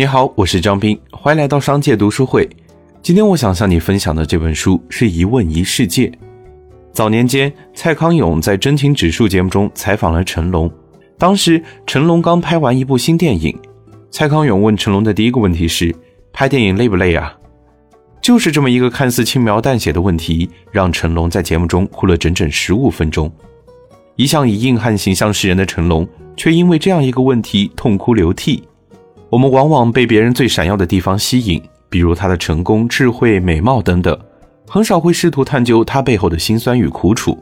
你好，我是张斌，欢迎来到商界读书会。今天我想向你分享的这本书是一问一世界。早年间，蔡康永在真情指数节目中采访了成龙，当时成龙刚拍完一部新电影，蔡康永问成龙的第一个问题是：拍电影累不累啊？就是这么一个看似轻描淡写的问题，让成龙在节目中哭了整整十五分钟。一向以硬汉形象示人的成龙，却因为这样一个问题痛哭流涕。我们往往被别人最闪耀的地方吸引，比如他的成功、智慧、美貌等等，很少会试图探究他背后的辛酸与苦楚。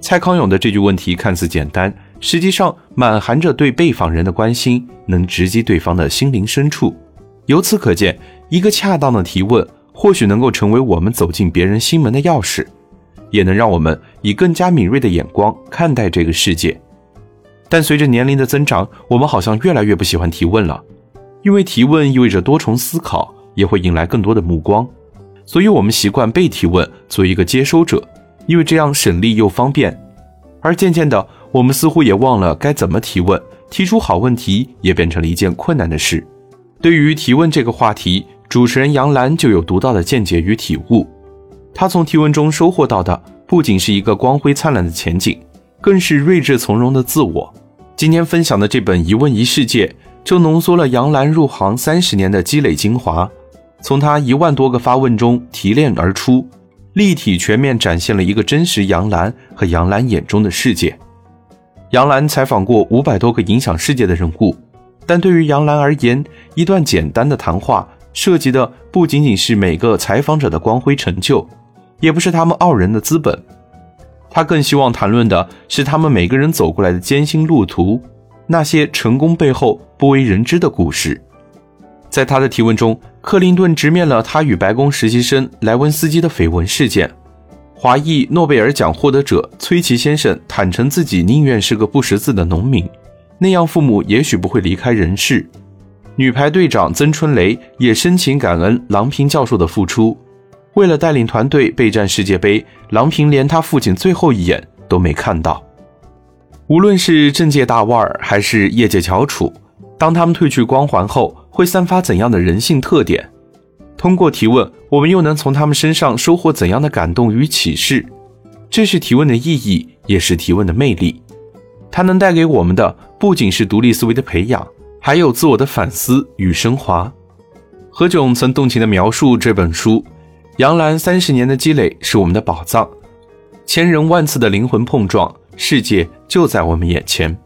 蔡康永的这句问题看似简单，实际上满含着对被访人的关心，能直击对方的心灵深处。由此可见，一个恰当的提问，或许能够成为我们走进别人心门的钥匙。也能让我们以更加敏锐的眼光看待这个世界，但随着年龄的增长，我们好像越来越不喜欢提问了，因为提问意味着多重思考，也会引来更多的目光，所以我们习惯被提问，做一个接收者，因为这样省力又方便。而渐渐的，我们似乎也忘了该怎么提问，提出好问题也变成了一件困难的事。对于提问这个话题，主持人杨澜就有独到的见解与体悟。他从提问中收获到的不仅是一个光辉灿烂的前景，更是睿智从容的自我。今天分享的这本《一问一世界》就浓缩了杨澜入行三十年的积累精华，从他一万多个发问中提炼而出，立体全面展现了一个真实杨澜和杨澜眼中的世界。杨澜采访过五百多个影响世界的人物，但对于杨澜而言，一段简单的谈话涉及的不仅仅是每个采访者的光辉成就。也不是他们傲人的资本，他更希望谈论的是他们每个人走过来的艰辛路途，那些成功背后不为人知的故事。在他的提问中，克林顿直面了他与白宫实习生莱文斯基的绯闻事件；华裔诺贝尔奖获得者崔琦先生坦诚自己宁愿是个不识字的农民，那样父母也许不会离开人世；女排队长曾春蕾也深情感恩郎平教授的付出。为了带领团队备战世界杯，郎平连他父亲最后一眼都没看到。无论是政界大腕儿还是业界翘楚，当他们褪去光环后，会散发怎样的人性特点？通过提问，我们又能从他们身上收获怎样的感动与启示？这是提问的意义，也是提问的魅力。它能带给我们的不仅是独立思维的培养，还有自我的反思与升华。何炅曾动情地描述这本书。杨澜三十年的积累是我们的宝藏，千人万次的灵魂碰撞，世界就在我们眼前。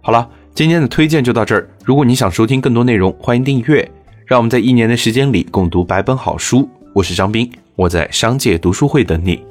好了，今天的推荐就到这儿。如果你想收听更多内容，欢迎订阅。让我们在一年的时间里共读百本好书。我是张斌，我在商界读书会等你。